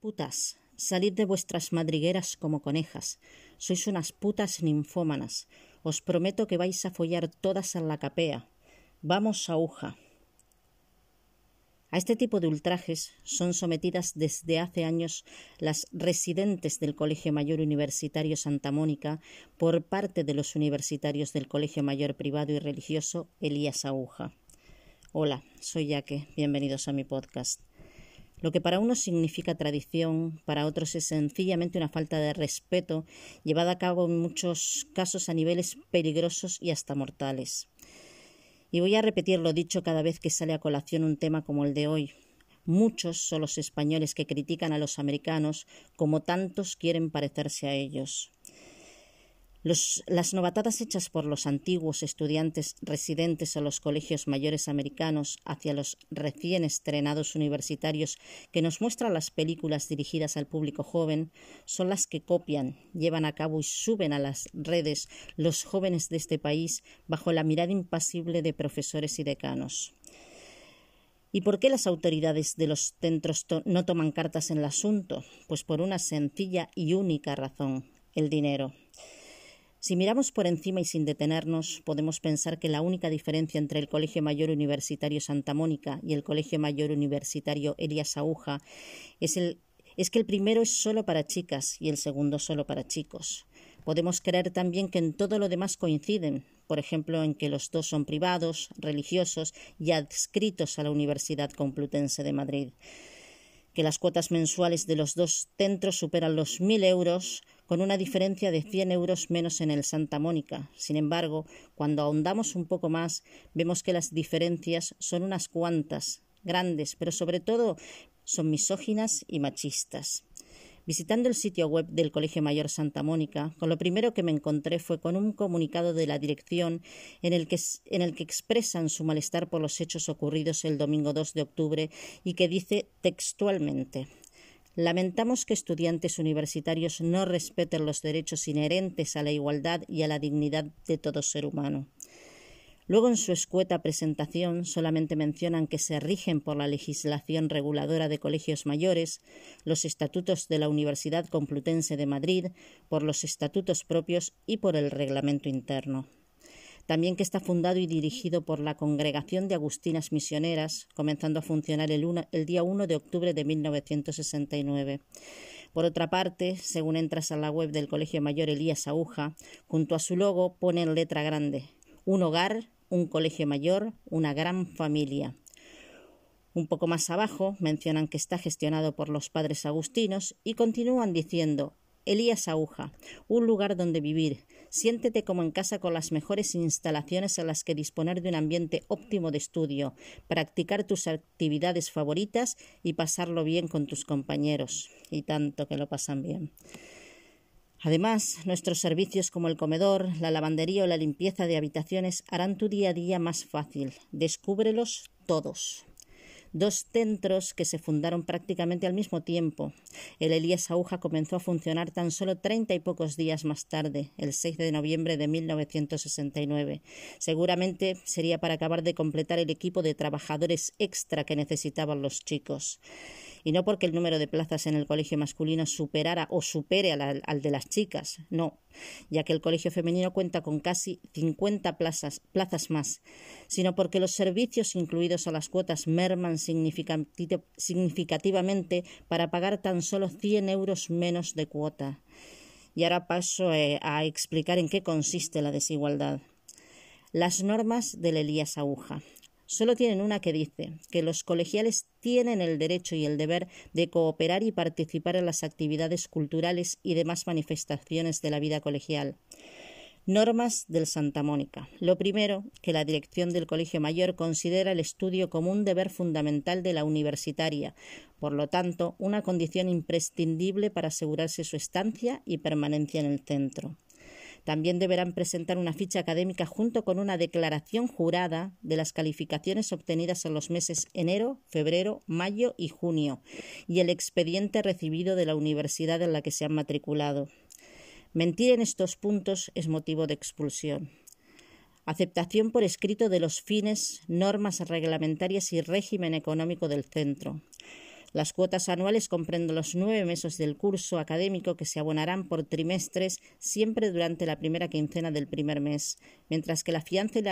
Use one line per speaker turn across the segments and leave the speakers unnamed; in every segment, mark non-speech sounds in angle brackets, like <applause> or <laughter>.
Putas, salid de vuestras madrigueras como conejas. Sois unas putas ninfómanas. Os prometo que vais a follar todas en la capea. Vamos, aguja. A este tipo de ultrajes son sometidas desde hace años las residentes del Colegio Mayor Universitario Santa Mónica por parte de los universitarios del Colegio Mayor Privado y Religioso Elías Aguja. Hola, soy Yaque, bienvenidos a mi podcast. Lo que para unos significa tradición, para otros es sencillamente una falta de respeto llevada a cabo en muchos casos a niveles peligrosos y hasta mortales. Y voy a repetir lo dicho cada vez que sale a colación un tema como el de hoy. Muchos son los españoles que critican a los americanos como tantos quieren parecerse a ellos las novatadas hechas por los antiguos estudiantes residentes en los colegios mayores americanos hacia los recién estrenados universitarios que nos muestran las películas dirigidas al público joven son las que copian, llevan a cabo y suben a las redes los jóvenes de este país bajo la mirada impasible de profesores y decanos. ¿Y por qué las autoridades de los centros no toman cartas en el asunto? Pues por una sencilla y única razón, el dinero. Si miramos por encima y sin detenernos, podemos pensar que la única diferencia entre el Colegio Mayor Universitario Santa Mónica y el Colegio Mayor Universitario Elías Aguja es, que el primero es solo para chicas y el segundo solo para chicos. Podemos creer también que en todo lo demás coinciden, por ejemplo, en que los dos son privados, religiosos y adscritos a la Universidad Complutense de Madrid, que las cuotas mensuales de los dos centros superan los mil euros, con una diferencia de 100 euros menos en el Santa Mónica. Sin embargo, cuando ahondamos un poco más, vemos que las diferencias son unas cuantas, grandes, pero sobre todo son misóginas y machistas. Visitando el sitio web del Colegio Mayor Santa Mónica, con lo primero que me encontré fue con un comunicado de la dirección en el, que, en el que expresan su malestar por los hechos ocurridos el domingo 2 de octubre y que dice textualmente Lamentamos que estudiantes universitarios no respeten los derechos inherentes a la igualdad y a la dignidad de todo ser humano. Luego, en su escueta presentación, solamente mencionan que se rigen por la legislación reguladora de colegios mayores, los estatutos de la Universidad Complutense de Madrid, por los estatutos propios y por el reglamento interno también que está fundado y dirigido por la Congregación de Agustinas Misioneras, comenzando a funcionar el, día 1 de octubre de 1969. Por otra parte, según entras a la web del Colegio Mayor Elías Aguja, junto a su logo pone en letra grande un hogar, un colegio mayor, una gran familia. Un poco más abajo mencionan que está gestionado por los padres agustinos y continúan diciendo Elías Aguja, un lugar donde vivir. Siéntete como en casa con las mejores instalaciones a las que disponer de un ambiente óptimo de estudio, practicar tus actividades favoritas y pasarlo bien con tus compañeros. Y tanto que lo pasan bien. Además, nuestros servicios como el comedor, la lavandería o la limpieza de habitaciones harán tu día a día más fácil. Descúbrelos todos dos centros que se fundaron prácticamente al mismo tiempo. El Elías Aguja comenzó a funcionar tan solo treinta y pocos días más tarde, el 6 de noviembre de 1969. Seguramente sería para acabar de completar el equipo de trabajadores extra que necesitaban los chicos y no porque el número de plazas en el colegio masculino superara o supere al, de las chicas, no, ya que el colegio femenino cuenta con casi 50 plazas, plazas más, sino porque los servicios incluidos a las cuotas merman significativamente para pagar tan solo 100 euros menos de cuota. Y ahora paso eh, a explicar en qué consiste la desigualdad. Las normas del Elías Aguja. Solo tienen una que dice que los colegiales tienen el derecho y el deber de cooperar y participar en las actividades culturales y demás manifestaciones de la vida colegial. Normas del Santa Mónica. Lo primero, que la dirección del Colegio Mayor considera el estudio como un deber fundamental de la universitaria, por lo tanto, una condición imprescindible para asegurarse su estancia y permanencia en el centro. También deberán presentar una ficha académica junto con una declaración jurada de las calificaciones obtenidas en los meses enero, febrero, mayo y junio y el expediente recibido de la universidad en la que se han matriculado. Mentir en estos puntos es motivo de expulsión. Aceptación por escrito de los fines, normas reglamentarias y régimen económico del centro Las cuotas anuales comprenden los nueve meses del curso académico que se abonarán por trimestres siempre durante la primera quincena del primer mes, mientras que la fianza y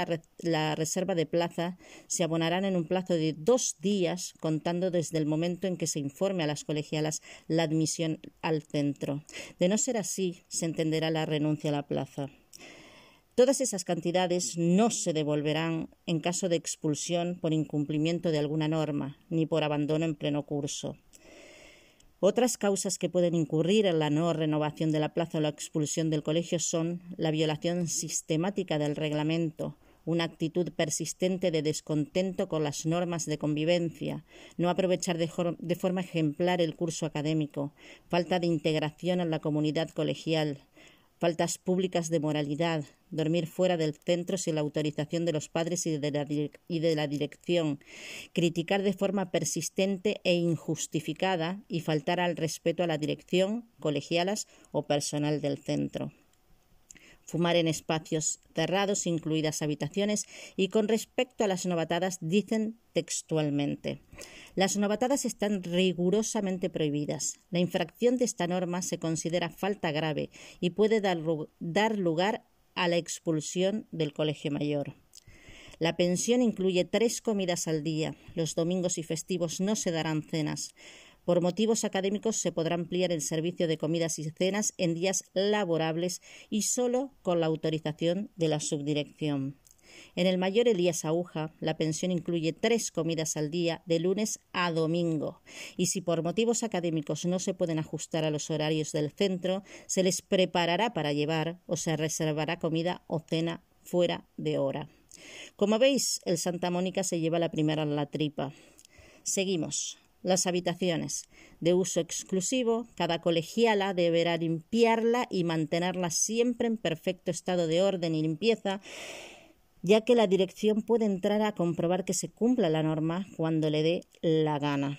la, reserva de plaza se abonarán en un plazo de dos días, contando desde el momento en que se informe a las colegialas la admisión al centro. De no ser así, se entenderá la renuncia a la plaza. Todas esas cantidades no se devolverán en caso de expulsión por incumplimiento de alguna norma, ni por abandono en pleno curso. Otras causas que pueden incurrir en la no renovación de la plaza o la expulsión del colegio son la violación sistemática del reglamento, una actitud persistente de descontento con las normas de convivencia, no aprovechar de, forma ejemplar el curso académico, falta de integración en la comunidad colegial, faltas públicas de moralidad, dormir fuera del centro sin la autorización de los padres y de, la, dirección, criticar de forma persistente e injustificada y faltar al respeto a la dirección, colegialas o personal del centro fumar en espacios cerrados, incluidas habitaciones, y con respecto a las novatadas dicen textualmente las novatadas están rigurosamente prohibidas. La infracción de esta norma se considera falta grave y puede dar, dar lugar a la expulsión del colegio mayor. La pensión incluye tres comidas al día. Los domingos y festivos no se darán cenas. Por motivos académicos se podrá ampliar el servicio de comidas y cenas en días laborables y solo con la autorización de la subdirección. En el mayor Elías Aguja, la pensión incluye tres comidas al día de lunes a domingo. Y si por motivos académicos no se pueden ajustar a los horarios del centro, se les preparará para llevar o se reservará comida o cena fuera de hora. Como veis, el Santa Mónica se lleva la primera en la tripa. Seguimos. Las habitaciones de uso exclusivo, cada colegiala deberá limpiarla y mantenerla siempre en perfecto estado de orden y limpieza, ya que la dirección puede entrar a comprobar que se cumpla la norma cuando le dé la gana.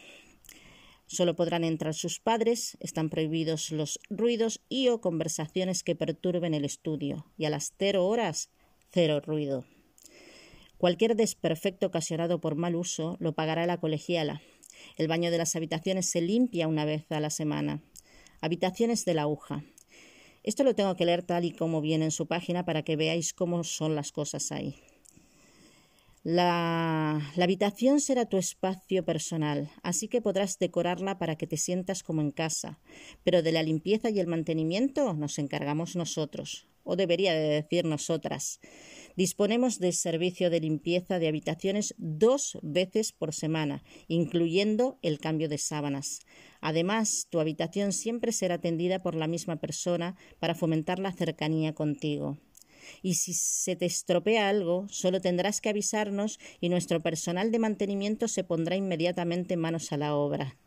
Solo podrán entrar sus padres, están prohibidos los ruidos y o conversaciones que perturben el estudio, y a las cero horas, cero ruido. Cualquier desperfecto ocasionado por mal uso lo pagará la colegiala, el baño de las habitaciones se limpia una vez a la semana. Habitaciones de la aguja. Esto lo tengo que leer tal y como viene en su página para que veáis cómo son las cosas ahí. La, la, habitación será tu espacio personal, así que podrás decorarla para que te sientas como en casa, pero de la limpieza y el mantenimiento nos encargamos nosotros, o debería de decir nosotras. Disponemos de servicio de limpieza de habitaciones dos veces por semana, incluyendo el cambio de sábanas. Además, tu habitación siempre será atendida por la misma persona para fomentar la cercanía contigo. Y si se te estropea algo, solo tendrás que avisarnos y nuestro personal de mantenimiento se pondrá inmediatamente manos a la obra.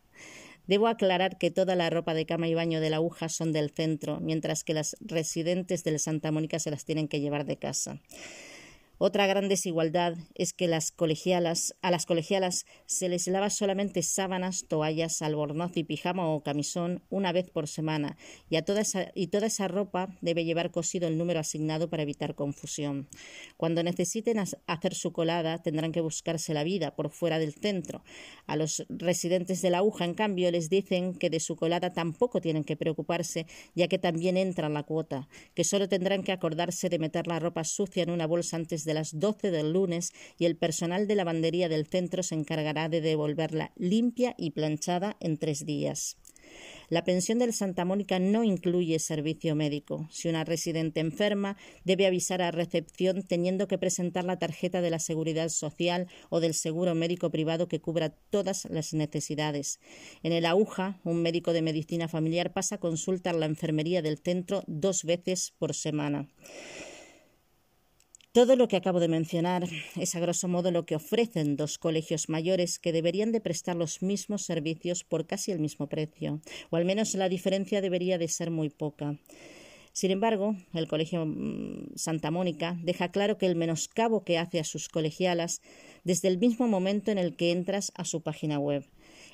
Debo aclarar que toda la ropa de cama y baño de la aguja son del centro, mientras que las residentes del Santa Mónica se las tienen que llevar de casa. Otra gran desigualdad es que las colegialas, a las colegialas se les lava solamente sábanas, toallas, albornoz y pijama o camisón una vez por semana y, toda esa, ropa debe llevar cosido el número asignado para evitar confusión. Cuando necesiten hacer su colada tendrán que buscarse la vida por fuera del centro. A los residentes de la aguja, en cambio, les dicen que de su colada tampoco tienen que preocuparse, ya que también entra la cuota, que solo tendrán que acordarse de meter la ropa sucia en una bolsa antes de de las 12 del lunes y el personal de lavandería del centro se encargará de devolverla limpia y planchada en tres días. La pensión del Santa Mónica no incluye servicio médico. Si una residente enferma, debe avisar a recepción teniendo que presentar la tarjeta de la Seguridad Social o del seguro médico privado que cubra todas las necesidades. En el AUJA, un médico de medicina familiar pasa a consultar la enfermería del centro dos veces por semana. Todo lo que acabo de mencionar es a grosso modo lo que ofrecen dos colegios mayores que deberían de prestar los mismos servicios por casi el mismo precio, o al menos la diferencia debería de ser muy poca. Sin embargo, el Colegio mm, Santa Mónica deja claro que el menoscabo que hace a sus colegialas desde el mismo momento en el que entras a su página web.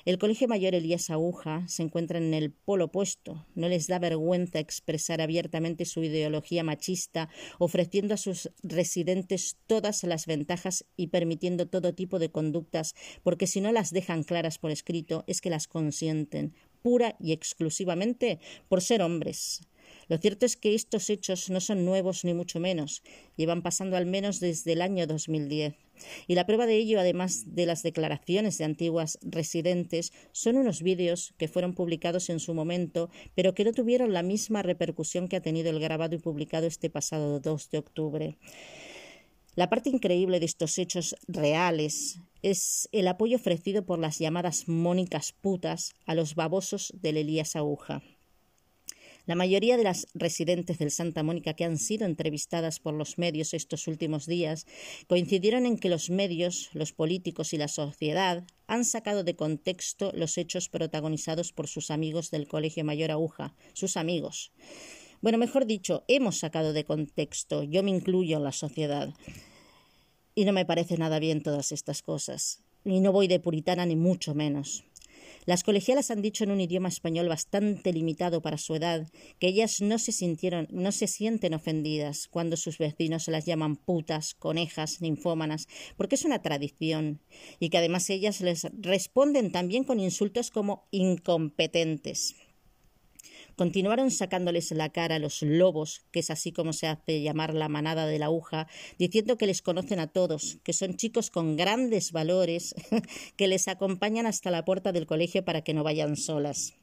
El Colegio Mayor Elías Aguja se encuentra en el polo opuesto. No les da vergüenza expresar abiertamente su ideología machista, ofreciendo a sus residentes todas las ventajas y permitiendo todo tipo de conductas, porque si no las dejan claras por escrito es que las consienten, pura y exclusivamente por ser hombres. Lo cierto es que estos hechos no son nuevos ni mucho menos, llevan pasando al menos desde el año 2010. Y la prueba de ello, además de las declaraciones de antiguas residentes, son unos vídeos que fueron publicados en su momento, pero que no tuvieron la misma repercusión que ha tenido el grabado y publicado este pasado 2 de octubre. La parte increíble de estos hechos reales es el apoyo ofrecido por las llamadas mónicas putas a los babosos del Elías Aguja. La mayoría de las residentes del Santa Mónica que han sido entrevistadas por los medios estos últimos días coincidieron en que los medios, los políticos y la sociedad han sacado de contexto los hechos protagonizados por sus amigos del Colegio Mayor Aguja, sus amigos. Bueno, mejor dicho, hemos sacado de contexto, yo me incluyo en la sociedad. Y no me parece nada bien todas estas cosas. Y no voy de puritana ni mucho menos. Las colegialas han dicho en un idioma español bastante limitado para su edad que ellas no se sintieron, no se sienten ofendidas cuando sus vecinos se las llaman putas, conejas, ninfómanas, porque es una tradición, y que además ellas les responden también con insultos como incompetentes. Continuaron sacándoles la cara a los lobos, que es así como se hace llamar la manada de la aguja, diciendo que les conocen a todos, que son chicos con grandes valores, <laughs> que les acompañan hasta la puerta del colegio para que no vayan solas.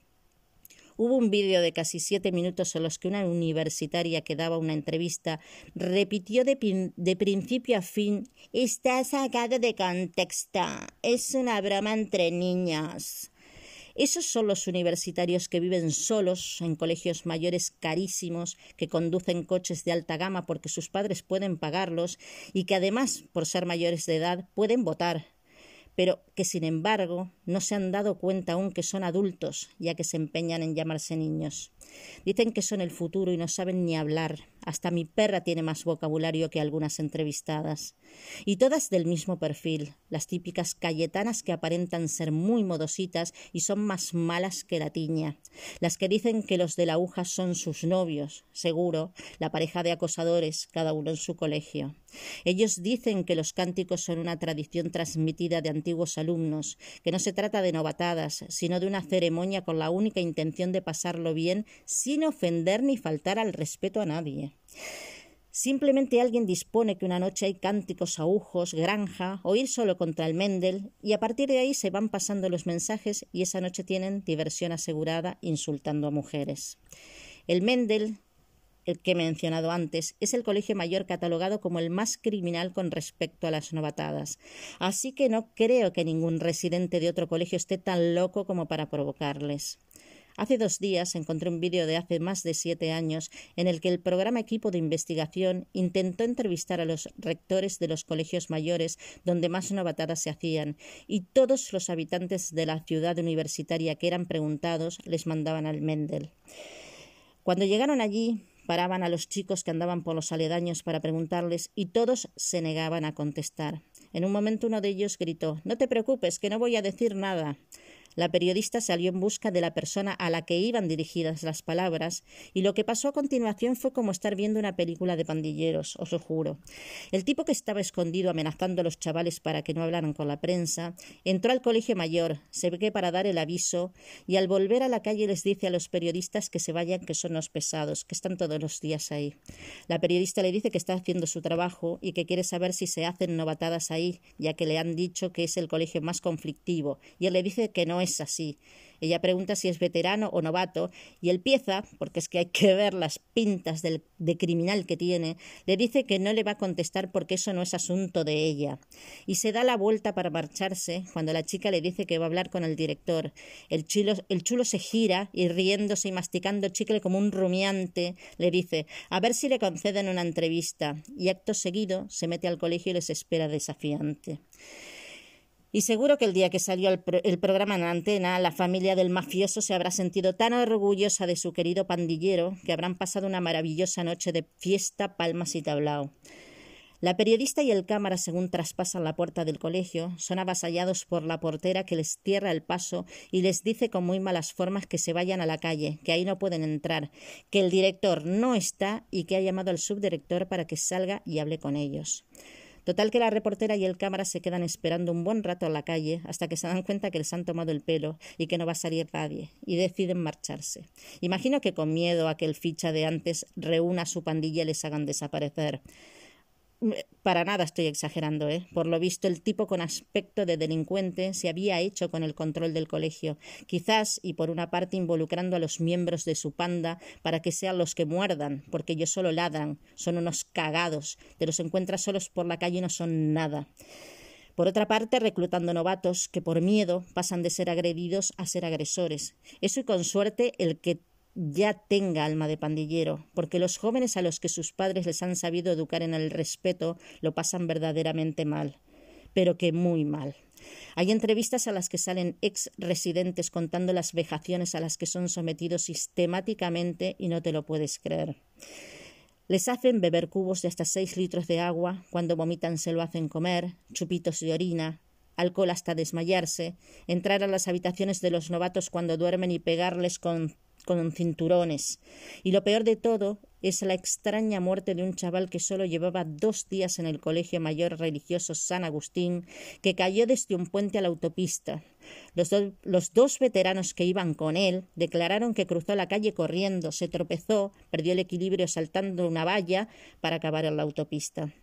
Hubo un vídeo de casi siete minutos en los que una universitaria que daba una entrevista repitió de, de, principio a fin Está sacado de contexto. Es una broma entre niños. Esos son los universitarios que viven solos en colegios mayores carísimos, que conducen coches de alta gama porque sus padres pueden pagarlos y que además, por ser mayores de edad, pueden votar, pero que sin embargo no se han dado cuenta aún que son adultos, ya que se empeñan en llamarse niños. Dicen que son el futuro y no saben ni hablar, hasta mi perra tiene más vocabulario que algunas entrevistadas. Y todas del mismo perfil, las típicas cayetanas que aparentan ser muy modositas y son más malas que la tiña. Las que dicen que los de la aguja son sus novios, seguro, la pareja de acosadores, cada uno en su colegio. Ellos dicen que los cánticos son una tradición transmitida de antiguos alumnos, que no se trata de novatadas, sino de una ceremonia con la única intención de pasarlo bien sin ofender ni faltar al respeto a nadie. Simplemente alguien dispone que una noche hay cánticos, aujos, granja, o ir solo contra el Mendel, y a partir de ahí se van pasando los mensajes y esa noche tienen diversión asegurada insultando a mujeres. El Mendel, el que he mencionado antes, es el colegio mayor catalogado como el más criminal con respecto a las novatadas. Así que no creo que ningún residente de otro colegio esté tan loco como para provocarles. Hace dos días encontré un vídeo de hace más de siete años en el que el programa Equipo de Investigación intentó entrevistar a los rectores de los colegios mayores donde más novatadas se hacían y todos los habitantes de la ciudad universitaria que eran preguntados les mandaban al Mendel. Cuando llegaron allí, paraban a los chicos que andaban por los aledaños para preguntarles y todos se negaban a contestar. En un momento uno de ellos gritó No te preocupes, que no voy a decir nada. La periodista salió en busca de la persona a la que iban dirigidas las palabras, y lo que pasó a continuación fue como estar viendo una película de pandilleros, os lo juro. El tipo que estaba escondido amenazando a los chavales para que no hablaran con la prensa, entró al colegio mayor, se ve que para dar el aviso, y al volver a la calle les dice a los periodistas que se vayan, que son los pesados, que están todos los días ahí. La periodista le dice que está haciendo su trabajo y que quiere saber si se hacen novatadas ahí, ya que le han dicho que es el colegio más conflictivo, y él le dice que no es así. Ella pregunta si es veterano o novato y el pieza, porque es que hay que ver las pintas de criminal que tiene, le dice que no le va a contestar porque eso no es asunto de ella. Y se da la vuelta para marcharse cuando la chica le dice que va a hablar con el director. El chulo, el chulo se gira y riéndose y masticando chicle como un rumiante le dice a ver si le conceden una entrevista y acto seguido se mete al colegio y les espera desafiante. Y seguro que el día que salió el, programa en antena, la familia del mafioso se habrá sentido tan orgullosa de su querido pandillero que habrán pasado una maravillosa noche de fiesta, palmas y tablao. La periodista y el cámara, según traspasan la puerta del colegio, son avasallados por la portera que les cierra el paso y les dice con muy malas formas que se vayan a la calle, que ahí no pueden entrar, que el director no está y que ha llamado al subdirector para que salga y hable con ellos. Total que la reportera y el cámara se quedan esperando un buen rato en la calle hasta que se dan cuenta que les han tomado el pelo y que no va a salir nadie y deciden marcharse. Imagino que con miedo a que el ficha de antes reúna a su pandilla y les hagan desaparecer. Para nada estoy exagerando, ¿eh? Por lo visto, el tipo con aspecto de delincuente se había hecho con el control del colegio, quizás y por una parte involucrando a los miembros de su panda para que sean los que muerdan, porque ellos solo ladran, son unos cagados, te los encuentras solos por la calle y no son nada. Por otra parte, reclutando novatos que por miedo pasan de ser agredidos a ser agresores. Eso y con suerte el que ya tenga alma de pandillero, porque los jóvenes a los que sus padres les han sabido educar en el respeto lo pasan verdaderamente mal, pero que muy mal. Hay entrevistas a las que salen ex residentes contando las vejaciones a las que son sometidos sistemáticamente y no te lo puedes creer. Les hacen beber cubos de hasta seis litros de agua, cuando vomitan se lo hacen comer, chupitos de orina, alcohol hasta desmayarse, entrar a las habitaciones de los novatos cuando duermen y pegarles con con cinturones. Y lo peor de todo es la extraña muerte de un chaval que solo llevaba dos días en el colegio mayor religioso San Agustín, que cayó desde un puente a la autopista. Los, los, dos veteranos que iban con él declararon que cruzó la calle corriendo, se tropezó, perdió el equilibrio saltando una valla para acabar en la autopista.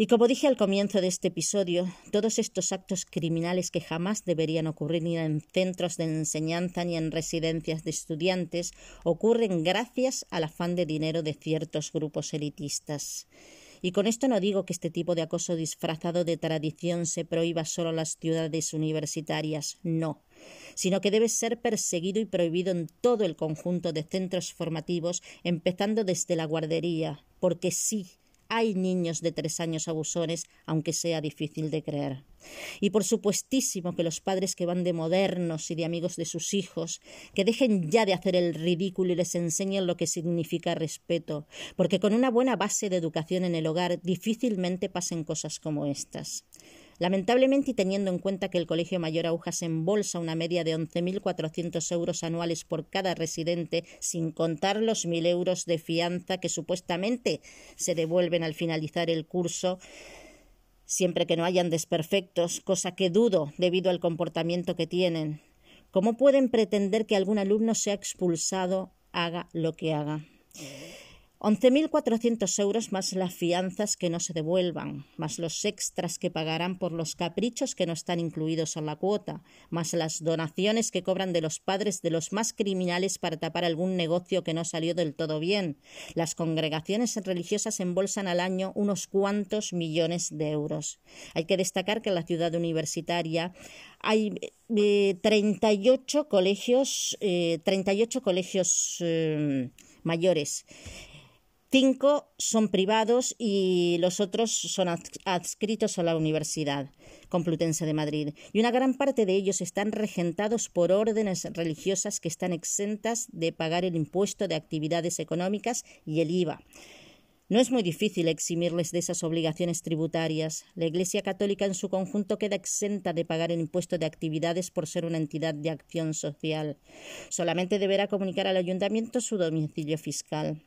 Y como dije al comienzo de este episodio, todos estos actos criminales que jamás deberían ocurrir ni en centros de enseñanza ni en residencias de estudiantes ocurren gracias al afán de dinero de ciertos grupos elitistas. Y con esto no digo que este tipo de acoso disfrazado de tradición se prohíba solo en las ciudades universitarias, no, sino que debe ser perseguido y prohibido en todo el conjunto de centros formativos, empezando desde la guardería, porque sí, hay niños de tres años abusones, aunque sea difícil de creer. Y por supuestísimo que los padres que van de modernos y de amigos de sus hijos, que dejen ya de hacer el ridículo y les enseñen lo que significa respeto, porque con una buena base de educación en el hogar difícilmente pasen cosas como estas. Lamentablemente, y teniendo en cuenta que el Colegio Mayor Agujas embolsa una media de 11.400 euros anuales por cada residente, sin contar los 1.000 euros de fianza que supuestamente se devuelven al finalizar el curso, siempre que no hayan desperfectos, cosa que dudo debido al comportamiento que tienen. ¿Cómo pueden pretender que algún alumno sea expulsado, haga lo que haga? 11.400 euros más las fianzas que no se devuelvan, más los extras que pagarán por los caprichos que no están incluidos en la cuota, más las donaciones que cobran de los padres de los más criminales para tapar algún negocio que no salió del todo bien. Las congregaciones religiosas embolsan al año unos cuantos millones de euros. Hay que destacar que en la ciudad universitaria hay 38 eh, colegios, 38 eh, colegios eh, mayores Cinco son privados y los otros son adscritos a la Universidad Complutense de Madrid. Y una gran parte de ellos están regentados por órdenes religiosas que están exentas de pagar el impuesto de actividades económicas y el IVA. No es muy difícil eximirles de esas obligaciones tributarias. La Iglesia Católica en su conjunto queda exenta de pagar el impuesto de actividades por ser una entidad de acción social. Solamente deberá comunicar al ayuntamiento su domicilio fiscal.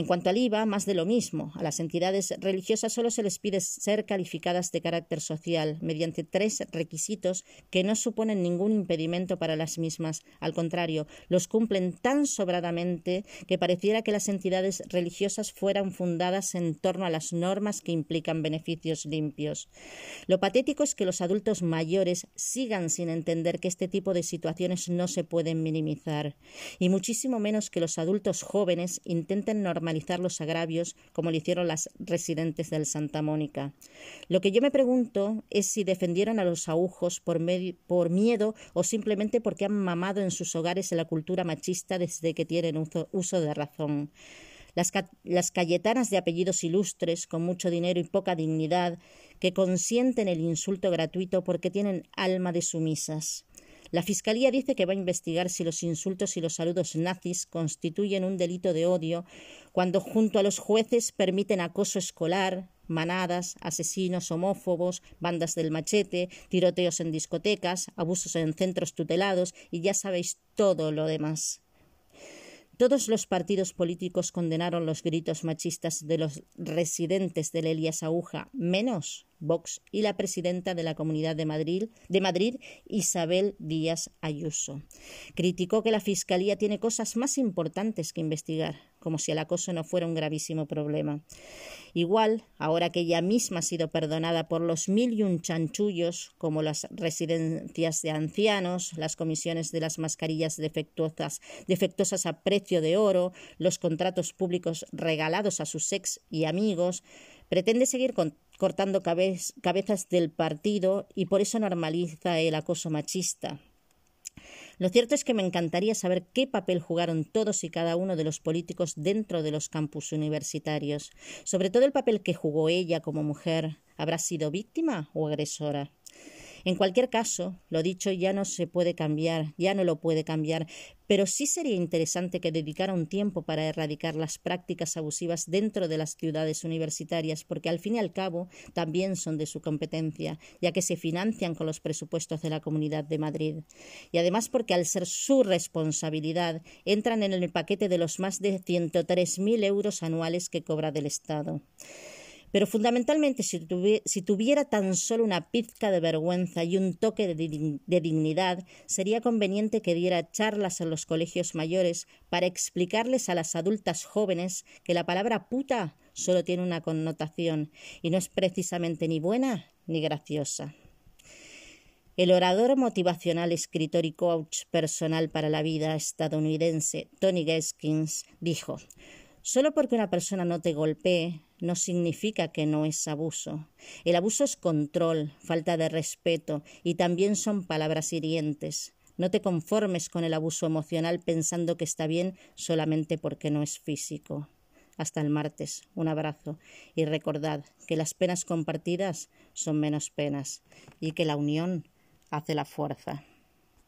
En cuanto al IVA, más de lo mismo. A las entidades religiosas solo se les pide ser calificadas de carácter social mediante tres requisitos que no suponen ningún impedimento para las mismas. Al contrario, los cumplen tan sobradamente que pareciera que las entidades religiosas fueran fundadas en torno a las normas que implican beneficios limpios. Lo patético es que los adultos mayores sigan sin entender que este tipo de situaciones no se pueden minimizar, y muchísimo menos que los adultos jóvenes intenten normalizar los agravios como lo hicieron las residentes del Santa Mónica. Lo que yo me pregunto es si defendieron a los aujos por, miedo o simplemente porque han mamado en sus hogares en la cultura machista desde que tienen uso, uso de razón. Las, las, cayetanas de apellidos ilustres, con mucho dinero y poca dignidad, que consienten el insulto gratuito porque tienen alma de sumisas La Fiscalía dice que va a investigar si los insultos y los saludos nazis constituyen un delito de odio cuando junto a los jueces permiten acoso escolar, manadas, asesinos homófobos, bandas del machete, tiroteos en discotecas, abusos en centros tutelados y ya sabéis todo lo demás. Todos los partidos políticos condenaron los gritos machistas de los residentes del Elías Aguja, menos Vox y la presidenta de la Comunidad de Madrid, de Madrid, Isabel Díaz Ayuso. Criticó que la Fiscalía tiene cosas más importantes que investigar, como si el acoso no fuera un gravísimo problema. Igual, ahora que ella misma ha sido perdonada por los mil y un chanchullos, como las residencias de ancianos, las comisiones de las mascarillas defectuosas, defectuosas a precio de oro, los contratos públicos regalados a sus ex y amigos, pretende seguir cortando cabezas del partido y por eso normaliza el acoso machista. Lo cierto es que me encantaría saber qué papel jugaron todos y cada uno de los políticos dentro de los campus universitarios, sobre todo el papel que jugó ella como mujer. ¿Habrá sido víctima o agresora? En cualquier caso, lo dicho ya no se puede cambiar, ya no lo puede cambiar, pero sí sería interesante que dedicara un tiempo para erradicar las prácticas abusivas dentro de las ciudades universitarias, porque al fin y al cabo también son de su competencia, ya que se financian con los presupuestos de la Comunidad de Madrid. Y además porque al ser su responsabilidad entran en el paquete de los más de 103.000 euros anuales que cobra del Estado. Pero fundamentalmente, si, tuviera tan solo una pizca de vergüenza y un toque de, dignidad, sería conveniente que diera charlas en los colegios mayores para explicarles a las adultas jóvenes que la palabra puta solo tiene una connotación y no es precisamente ni buena ni graciosa. El orador motivacional, escritor y coach personal para la vida estadounidense Tony Gaskins dijo Solo porque una persona no te golpee no significa que no es abuso. El abuso es control, falta de respeto y también son palabras hirientes. No te conformes con el abuso emocional pensando que está bien solamente porque no es físico. Hasta el martes. Un abrazo. Y recordad que las penas compartidas son menos penas y que la unión hace la fuerza.